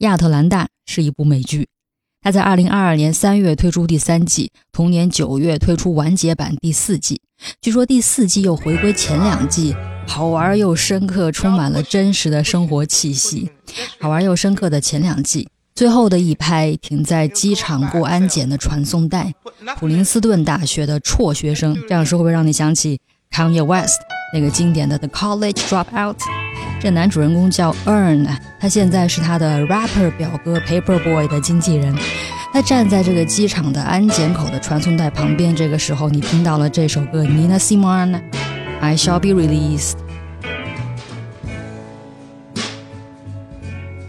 亚特兰大》是一部美剧。它在二零二二年三月推出第三季，同年九月推出完结版第四季。据说第四季又回归前两季，好玩又深刻，充满了真实的生活气息。好玩又深刻的前两季，最后的一拍停在机场过安检的传送带，普林斯顿大学的辍学生，这样说会不会让你想起 Kanye West 那个经典的 The College Dropout？这男主人公叫 Earn，他现在是他的 rapper 表哥 Paper Boi 的经纪人。他站在这个机场的安检口的传送带旁边，这个时候你听到了这首歌 Nina Simone，《I Shall Be Released》。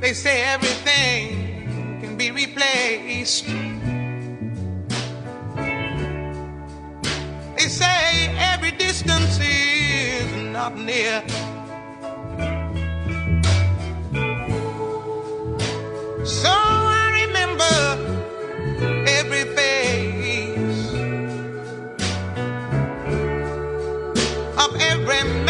They say everything can be replaced. They say every distance is not near. So I remember every face of every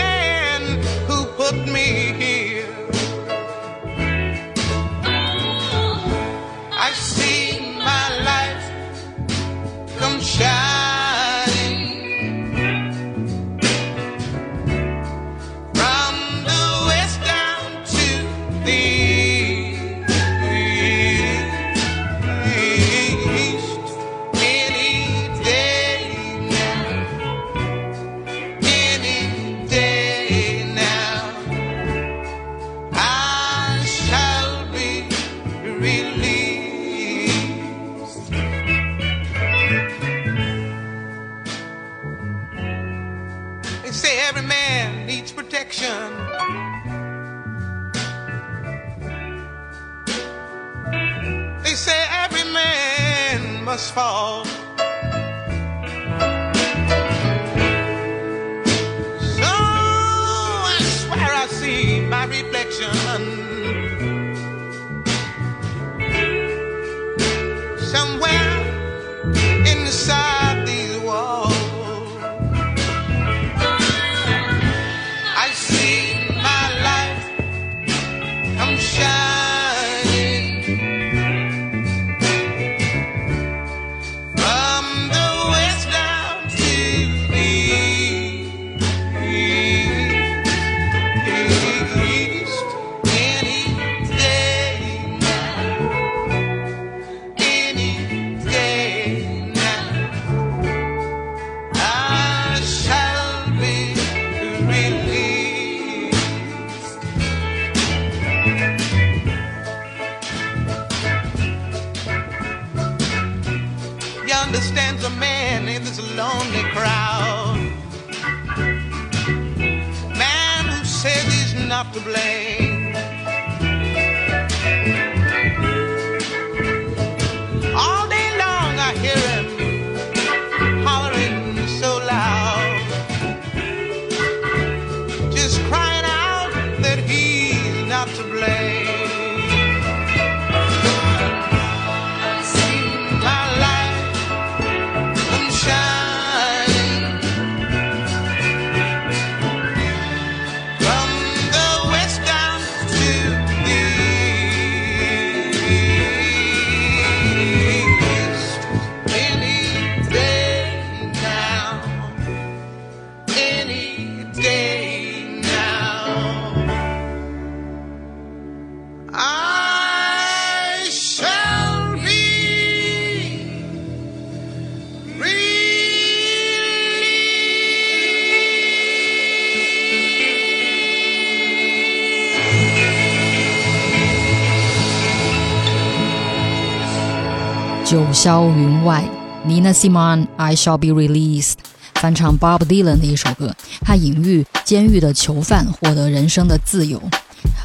霄云外，Nina Simone I Shall Be Released，翻唱 Bob Dylan 的一首歌，它隐喻监狱的囚犯获得人生的自由。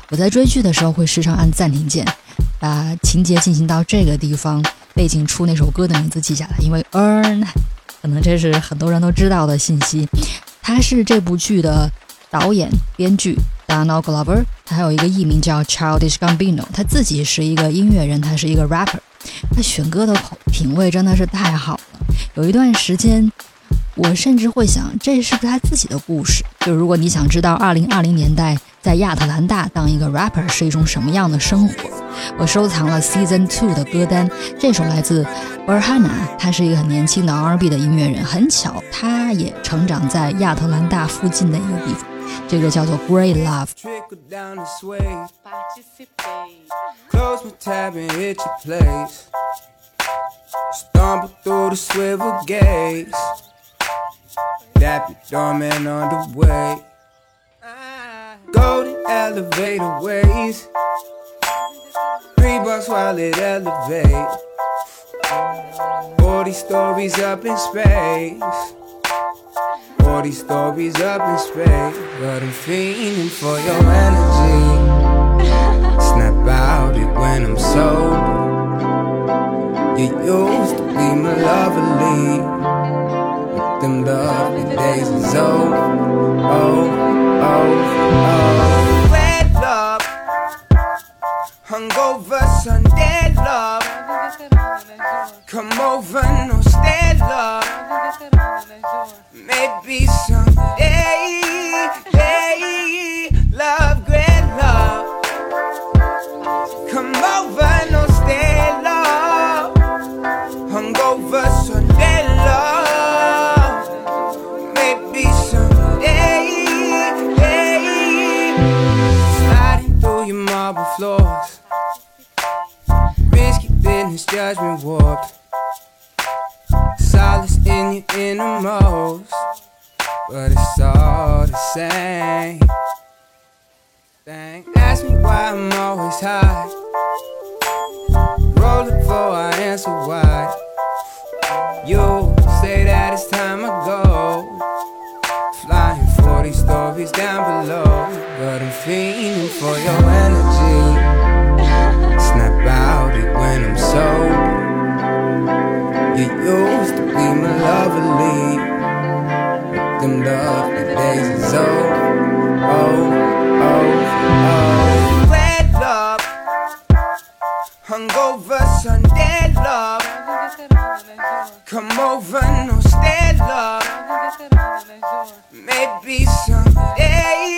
我在追剧的时候会时常按暂停键，把情节进行到这个地方，背景出那首歌的名字记下来，因为 Earn，可能这是很多人都知道的信息。他是这部剧的导演、编剧 Donald Glover，他还有一个艺名叫 Childish Gambino，他自己是一个音乐人，他是一个 rapper，他选歌的品味真的是太好了。有一段时间，我甚至会想，这是不是他自己的故事？就如果你想知道2020年代在亚特兰大当一个 rapper 是一种什么样的生活。我收藏了 Season Two 的歌单，这首来自 Berhana，他是一个很年轻的 R&B 的音乐人，很巧，他也成长在亚特兰大附近的一个地方。这个叫做 Great Love。Close my tab and hit your place. Stumble through the swivel gates. Dap your the way. Go the elevator ways. Three bucks while it elevates. 40 stories up in space. 40 stories up in space. But I'm fiending for your energy. Snap out it when I'm sober. You used to be my lovely. But them lovely days is over. Oh, oh, oh. Red love. Hungover Sunday love. Come over, no stay love. Maybe someday, hey, love, great love. Come over, Come over, no stay love. Maybe someday,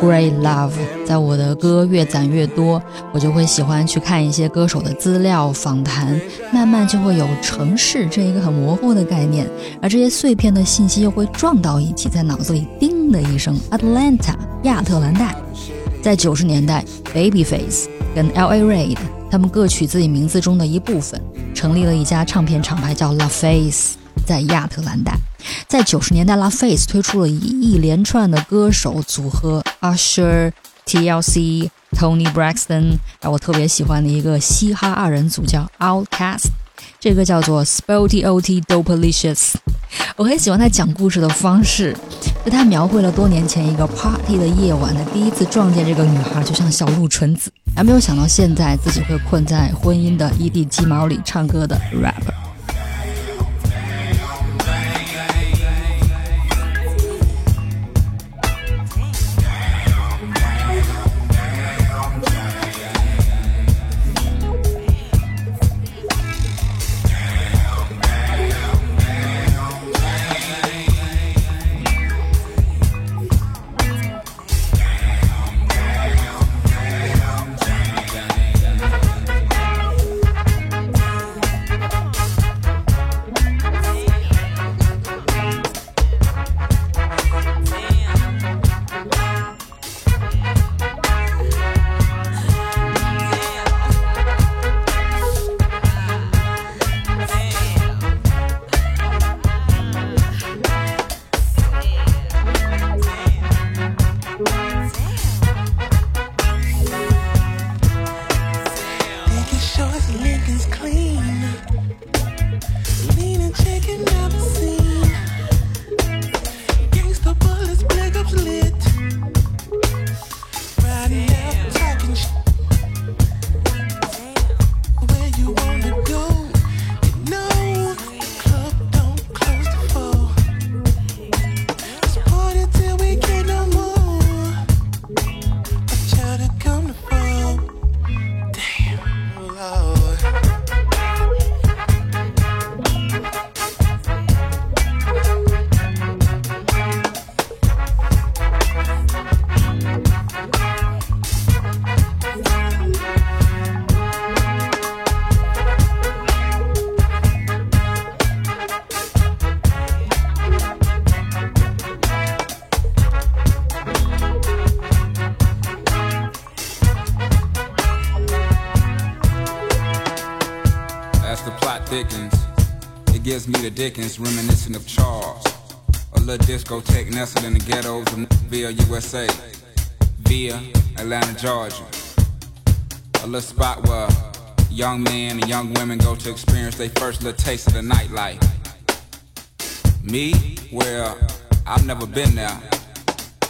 Great Love，在我的歌越攒越多，我就会喜欢去看一些歌手的资料访谈，慢慢就会有城市这一个很模糊的概念，而这些碎片的信息又会撞到一起，在脑子里叮的一声，Atlanta 亚特兰大。在九十年代，Babyface 跟 L.A. Reid 他们各取自己名字中的一部分，成立了一家唱片厂牌叫 La Face，在亚特兰大。在九十年代，La Face 推出了一一连串的歌手组合，Usher、TLC、Tony Braxton，还有我特别喜欢的一个嘻哈二人组叫 Outkast，这个叫做 Spotty O.T. Dopelicious。我很喜欢他讲故事的方式，就他描绘了多年前一个 party 的夜晚，他第一次撞见这个女孩，就像小鹿纯子，还没有想到现在自己会困在婚姻的一地鸡毛里唱歌的 rapper。Dickens, reminiscent of Charles. A little discotheque nestled in the ghettos of Via, USA, via Atlanta, Georgia. A little spot where young men and young women go to experience their first little taste of the nightlife. Me? Well, I've never been there.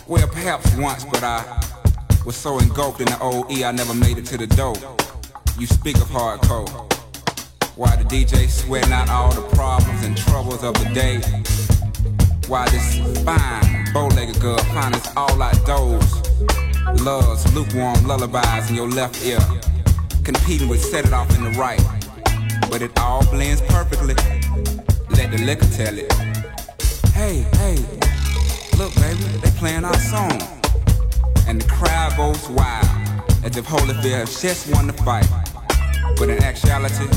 Well, perhaps once, but I was so engulfed in the OE I never made it to the door. You speak of hardcore. Why the DJ sweating out all the problems and troubles of the day? Why this fine, bow-legged girl finds all outdoors? Loves lukewarm lullabies in your left ear, competing with set it off in the right. But it all blends perfectly. Let the liquor tell it. Hey, hey, look, baby, they playing our song. And the crowd goes wild, as if Holyfield has just won the fight. But in actuality,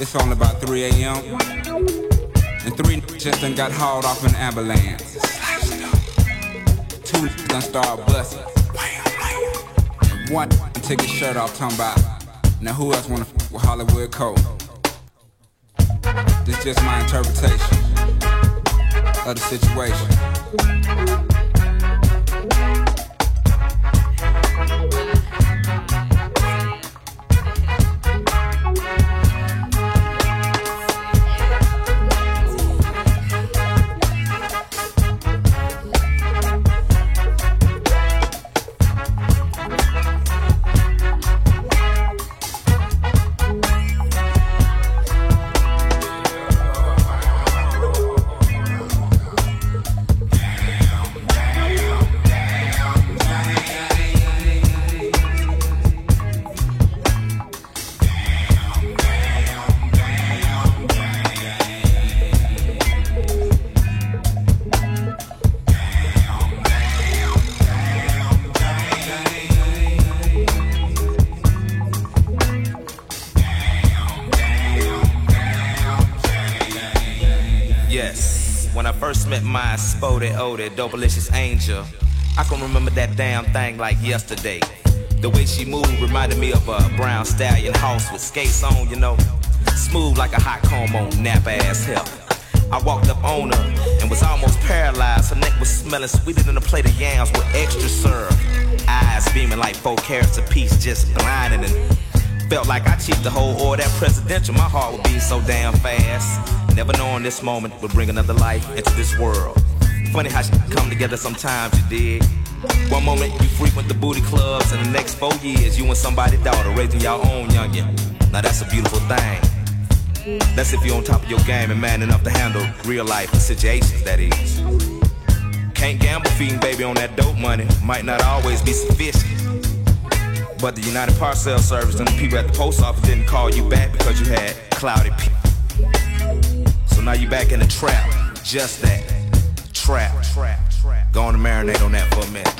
it's only about 3 a.m. And three just done got hauled off an ambulance. Two done start busting. And one take his shirt off, talking about, now who else wanna f with Hollywood Cole? This just my interpretation of the situation. Dopalicious angel. I can remember that damn thing like yesterday. The way she moved reminded me of a brown stallion house with skates on, you know. Smooth like a hot comb on nap ass hell. I walked up on her and was almost paralyzed. Her neck was smelling sweeter than a plate of yams with extra syrup. Eyes beaming like four carats apiece, just blinding and felt like I cheated the whole order that presidential. My heart would beat so damn fast. Never knowing this moment would bring another life into this world. Funny how she come together sometimes, you dig. One moment you frequent the booty clubs, and the next four years you and somebody's daughter raising your own youngin'. Now that's a beautiful thing. That's if you're on top of your game and man enough to handle real life situations, that is. Can't gamble feeding baby on that dope money, might not always be sufficient. But the United Parcel Service and the people at the post office didn't call you back because you had cloudy p. Now you back in the trap, just that trap. Go on and marinate on that for a minute.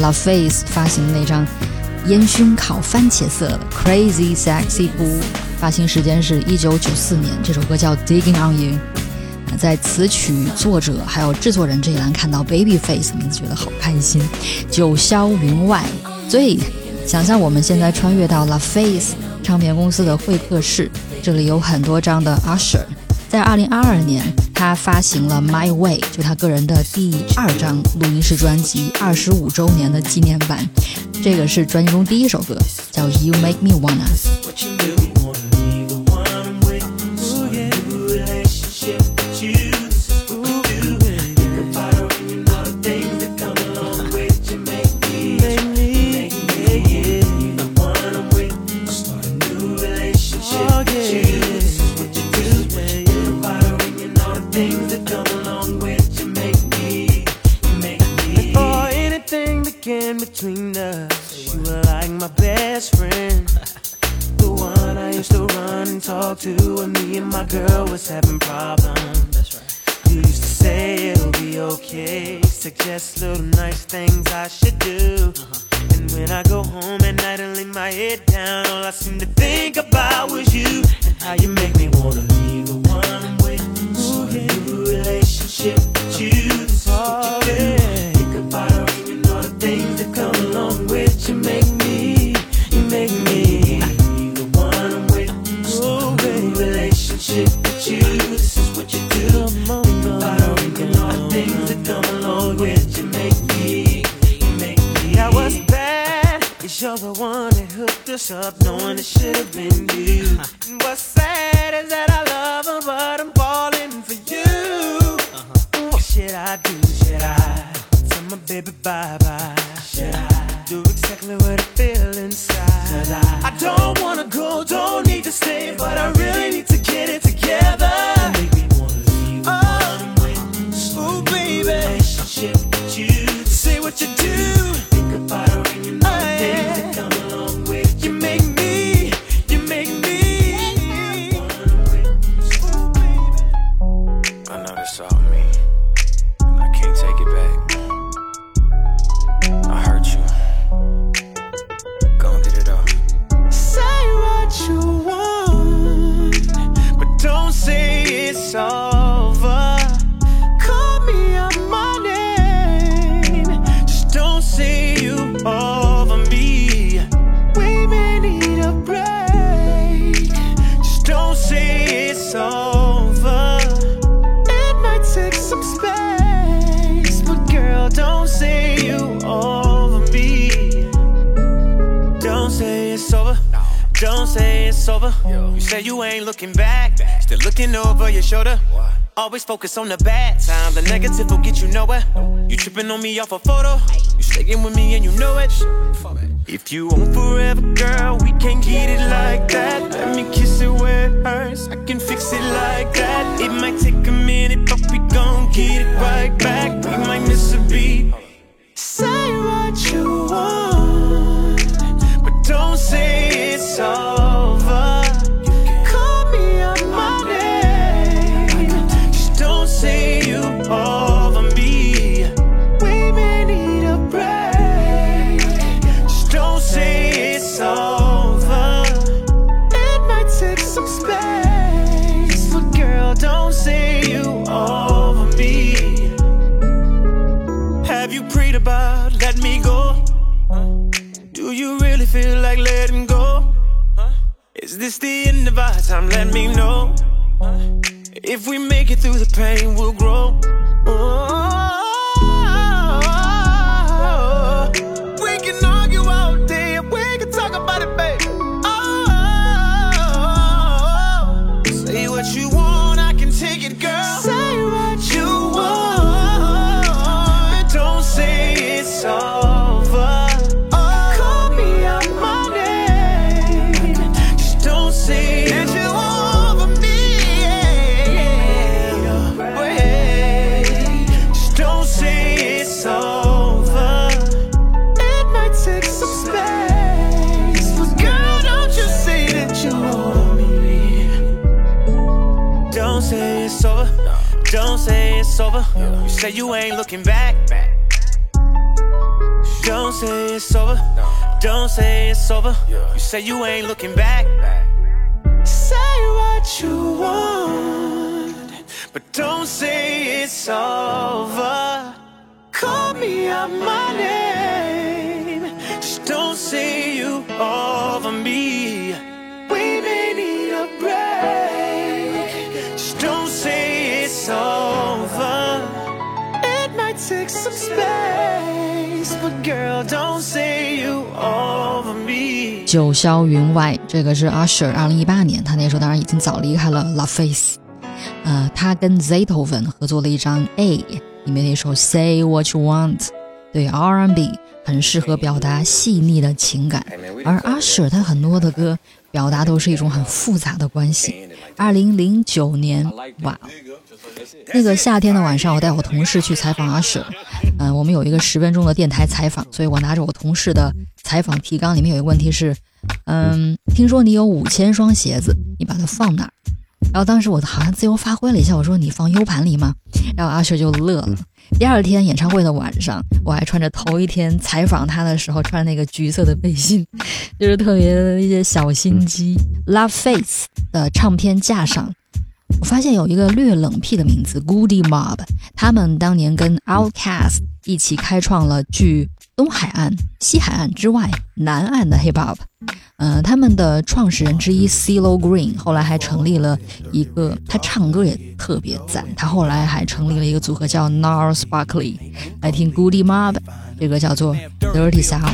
亚特兰大 La Face 发行的那张烟熏烤番茄色的 Crazy Sexy Boo，发行时间是一九九四年。这首歌叫 Digging on You。在词曲作者还有制作人这一栏看到 Babyface 名字，觉得好开心。九霄云外，所以想象我们现在穿越到 La Face 唱片公司的会客室，这里有很多张的 Usher。在二零二二年，他发行了 My Way，就他个人的第二张录音室专辑二十五周年的纪念版。这个是专辑中第一首歌，叫 You Make Me Wanna。girl was having problems. That's right. You used to say it'll be okay. Suggest little nice things I should do. Uh-huh. And when I go home at night and lay my head down, all I seem to think about was you and how you make me Always focus on the bad time. The negative will get you nowhere. You tripping on me off a photo. You sticking with me and you know it. If you want forever, girl, we can't get it like that. Let me kiss it where it hurts. I can fix it like that. It might take a minute, but we gon' get it right back. We might miss a beat. Say what you want, but don't say it's over. Prayed about let me go? Do you really feel like letting go? Is this the end of our time? Let me know. If we make it through the pain, we'll grow. Oh. Say. You ain't looking back. back. Don't say it's over. Don't say it's over. You say you ain't looking back. Say what you want, but don't say it's over. Call me out my name. Just don't say you over me. We may need a break. Just don't say it's over. Some space, but girl, don't say you over me. 九霄云外，这个是 Usher，二零一八年，他那时候当然已经早离开了 La Face。呃，他跟 Zaytoven 合作了一张 A 里面那首 Say What You Want，对 R&B 很适合表达细腻的情感。而 Usher 他很多的歌表达都是一种很复杂的关系。二零零九年，哇，那个夏天的晚上，我带我同事去采访阿雪嗯、我们有一个十分钟的电台采访，所以我拿着我同事的采访提纲，里面有一个问题是，嗯，听说你有五千双鞋子，你把它放哪儿？然后当时我好像自由发挥了一下，我说你放 U 盘里吗？然后阿雪就乐了。第二天演唱会的晚上，我还穿着头一天采访他的时候穿那个橘色的背心，就是特别的一些小心机。Love Face 的唱片架上，我发现有一个略冷僻的名字 Goody Mob，他们当年跟 Outkast 一起开创了距东海岸、西海岸之外南岸的 Hip Hop。呃，他们的创始人之一 Celo Green 后来还成立了一个，他唱歌也特别赞。他后来还成立了一个组合叫 NARS Barkley，。来听 Goody Mob，这个叫做 Dirty South。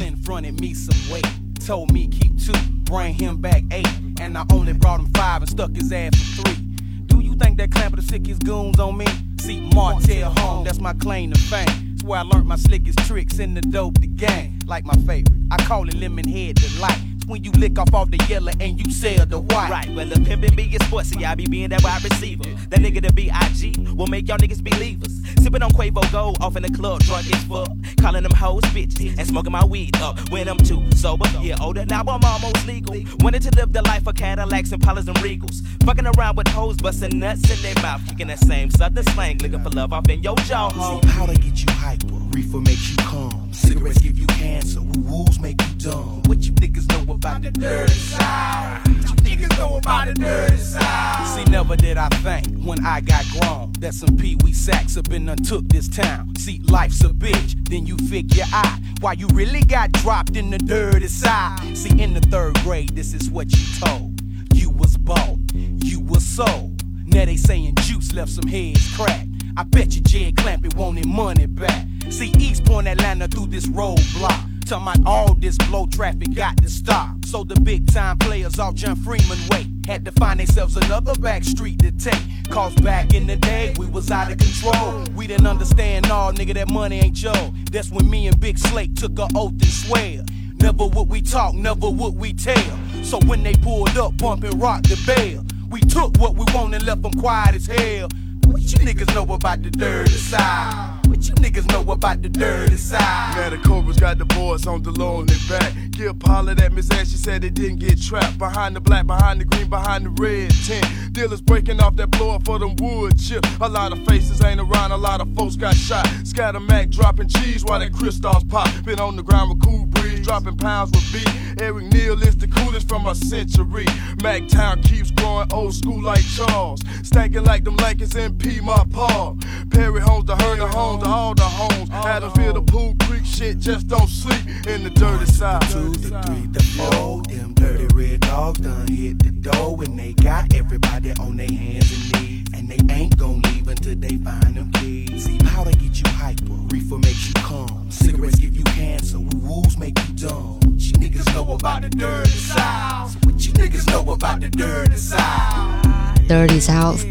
Think that clamp of the sickest goons on me? See, Martell home, that's my claim to fame. It's where I learned my slickest tricks in the dope the game. Like my favorite, I call it lemon head delight. When you lick off all the yellow and you sell the white. Right, well, the pimpin' be get sportsy, I be being that wide receiver. That nigga to be IG will make y'all niggas believers. Sippin' on Cuervo Gold off in the club, drunk as fuck. Calling them hoes bitches and smoking my weed up when I'm too sober. Yeah, older now I'm almost legal. Wanted to live the life of Cadillacs and Pollers and Regals. Fucking around with hoes, busting nuts in their mouth. Kicking that same southern slang, looking for love off in your jaw. ho. See, powder get you hyper, reefer makes you calm. Cigarettes give you cancer, woo woos make you dumb. What you niggas know about the dirty side? You niggas know about the dirty side? See, never did I think when I got grown that some pee wee sacks have been untook this town. See, life's a bitch, then you figure out why you really got dropped in the dirty side. See, in the third grade, this is what you told. You was bought, you was sold. Now they saying Juice left some heads cracked. I bet you Jed Clampett wanted money back. See East Point Atlanta through this roadblock. Talking about all this blow traffic got to stop. So the big time players off John Freeman way had to find themselves another back street to take. Cause back in the day we was out of control. We didn't understand all nigga that money ain't Joe. That's when me and Big Slate took a oath and swear. Never would we talk, never would we tell. So when they pulled up, bumping rock the bell. We took what we want and left them quiet as hell. What you niggas know about the dirty side? You niggas know about the dirty side? Now the Cobras got the boys on the their back. Give Paula that Miss Ash, she said they didn't get trapped. Behind the black, behind the green, behind the red tent. Dealers breaking off that blow up for them wood chips. A lot of faces ain't around, a lot of folks got shot. Scatter Mac dropping cheese while that crystals pop. Been on the ground with cool breeze, dropping pounds with beat. Eric Neal is the coolest from a century. Mac Town keeps growing old school like Charles. Stankin' like them Lakers in P, my paw. Perry homes, the Herndon homes, to all the homes. Adamsville, the Pool Creek shit, just don't sleep in the dirty side. two, the three, the four. Them dirty red dogs done hit the door and they got everybody on their hands and knees. And they ain't gon' leave until they find them keys. See, powder get you hyper, reefer makes you calm. Cigarettes give you cancer, woo woos make you dumb. What you niggas know about the dirty side? So what you niggas know about the dirty side? Dirty South，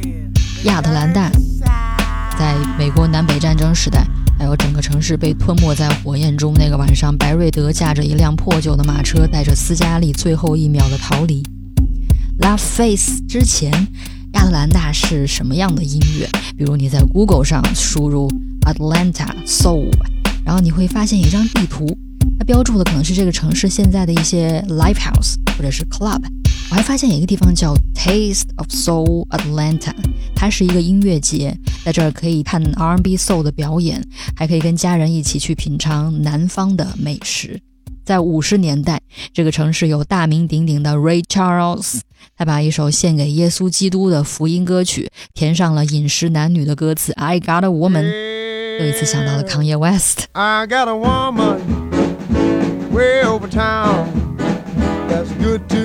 亚特兰大， 在美国南北战争时代，还有整个城市被吞没在火焰中。那个晚上，白瑞德驾着一辆破旧的马车，带着斯嘉丽最后一秒的逃离。Love Face 之前，亚特兰大是什么样的音乐？比如你在 Google 上输入 Atlanta Soul，然后你会发现一张地图，它标注的可能是这个城市现在的一些 live house 或者是 club。我还发现有一个地方叫 Taste of Soul Atlanta，它是一个音乐节，在这儿可以看 R&B Soul 的表演，还可以跟家人一起去品尝南方的美食。在五十年代，这个城市有大名鼎鼎的 Ray Charles，他把一首献给耶稣基督的福音歌曲填上了饮食男女的歌词 I Got a Woman，又一次想到了康耶 West。I got a woman way over town that's good to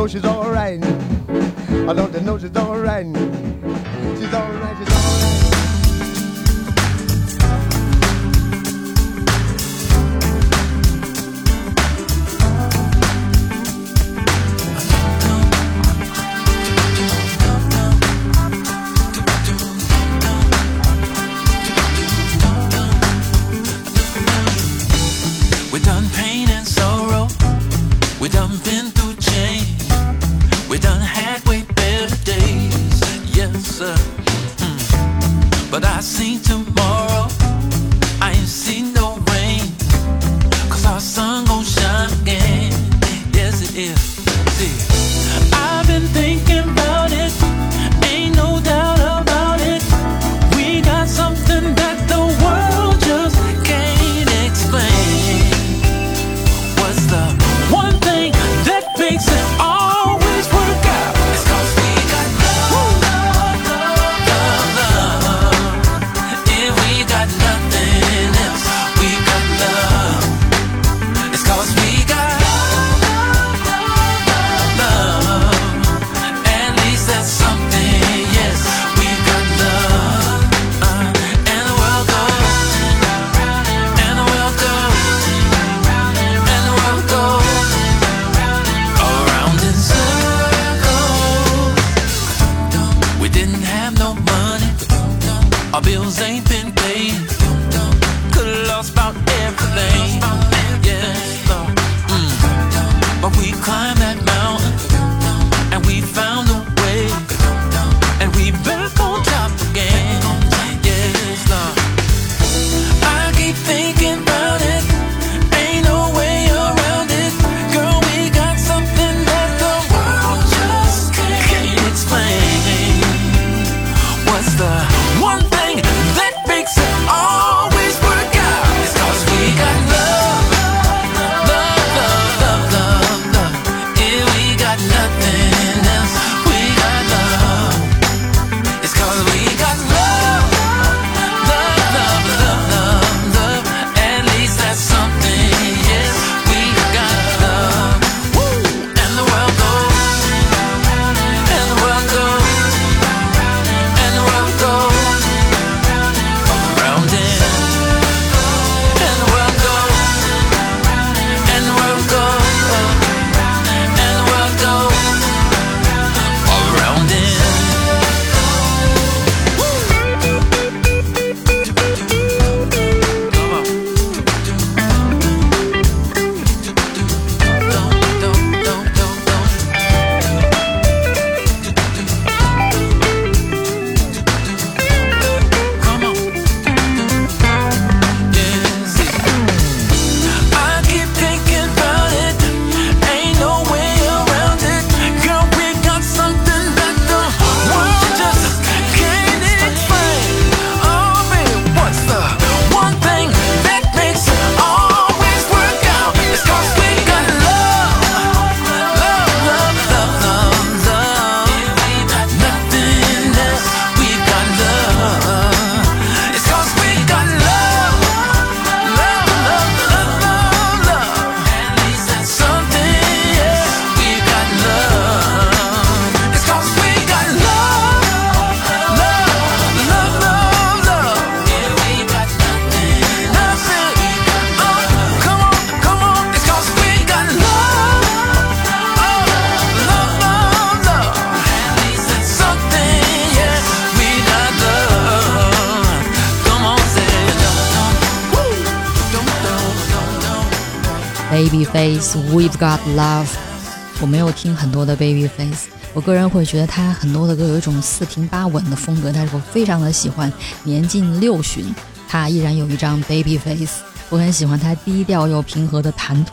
know she's alright. I don't know she's alright. Babyface We've Got Love。我没有听很多的 Babyface，我个人会觉得他很多的歌有一种四平八稳的风格，但是我非常的喜欢。年近六旬，他依然有一张 Babyface，我很喜欢他低调又平和的谈吐。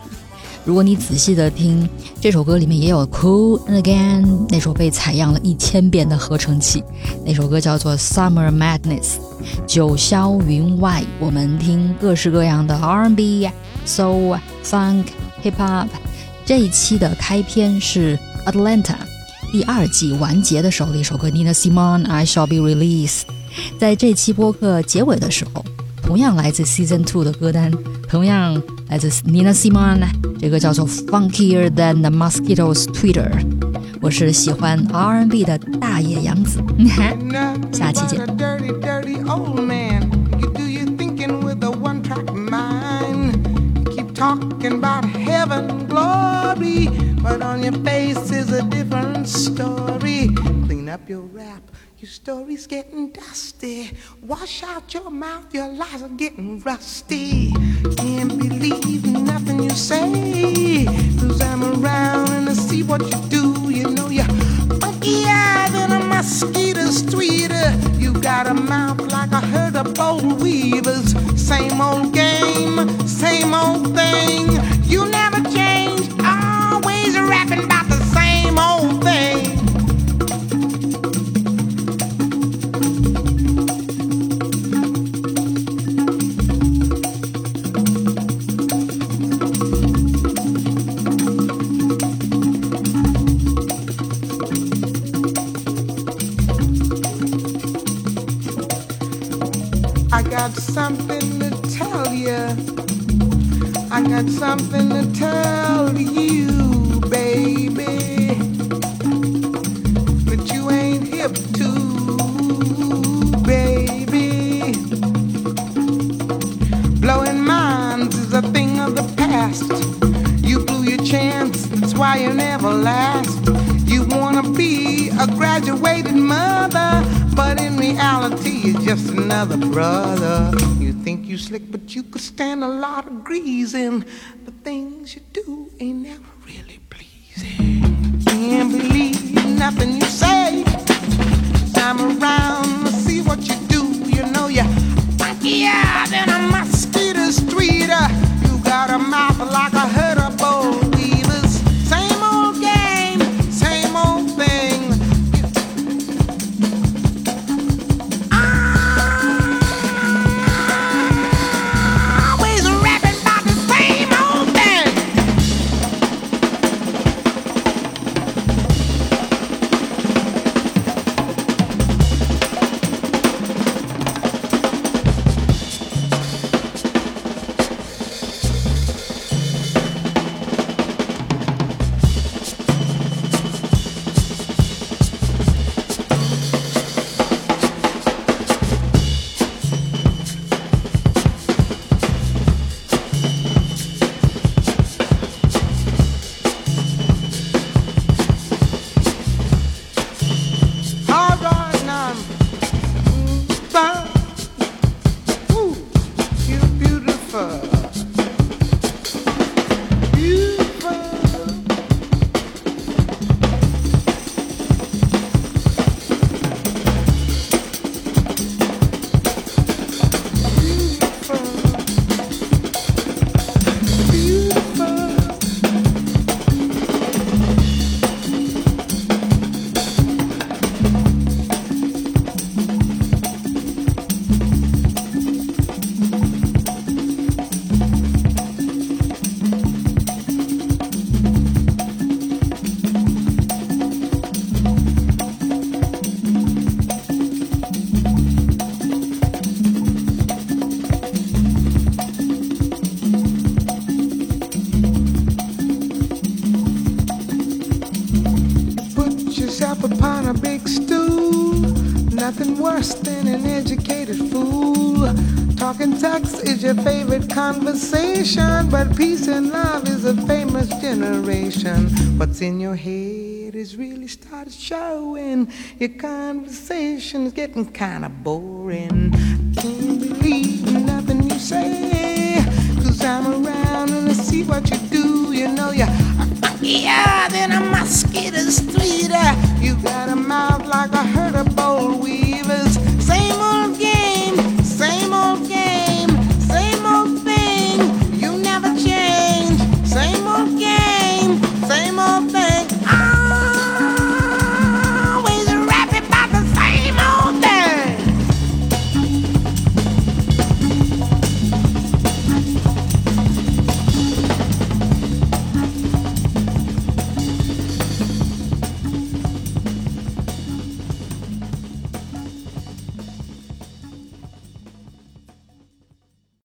如果你仔细的听这首歌，里面也有 Cool Again 那首被采样了一千遍的合成器，那首歌叫做 Summer Madness，九霄云外。我们听各式各样的 R&B、soul、funk、hip hop。这一期的开篇是 Atlanta 第二季完结的时候的一首歌，Nina Simone I Shall Be Released。在这期播客结尾的时候，同样来自 Season Two 的歌单，同样来自 Nina Simone Funkier Than the Mosquito's Tweeter。我是喜欢 R&B 的大野洋子，下期见。Talking about heaven glory, but on your face is a different story. Clean up your rap. Your story's getting dusty. Wash out your mouth, your lies are getting rusty. Can't believe nothing you say. Cause I'm around and I see what you do. You know you're funkier than a mosquito's tweeter. You got a mouth like a herd of boll weevils. Same old game, old thing. You never change, always rapping about the same old thing. I got something to tell you. Got something to tell you, baby. But you ain't hip to, baby. Blowing minds is a thing of the past. You blew your chance, that's why you never last. You wanna be a graduated mother, but in reality, you're just another brother. You slick, but you could stand a lot of greasing. The things you do ain't never really pleasing. Can't believe nothing you say. I'm around Nothing worse than an educated fool. Talking sex is your favorite conversation, but peace and love is a famous generation. What's in your head is really started showing. Your conversation is getting kind of boring. Can't believe nothing you say, cause I'm around and let's see what you do. You know you're funkier than a mosquito street. You got a mouth like a herd of boll weevils.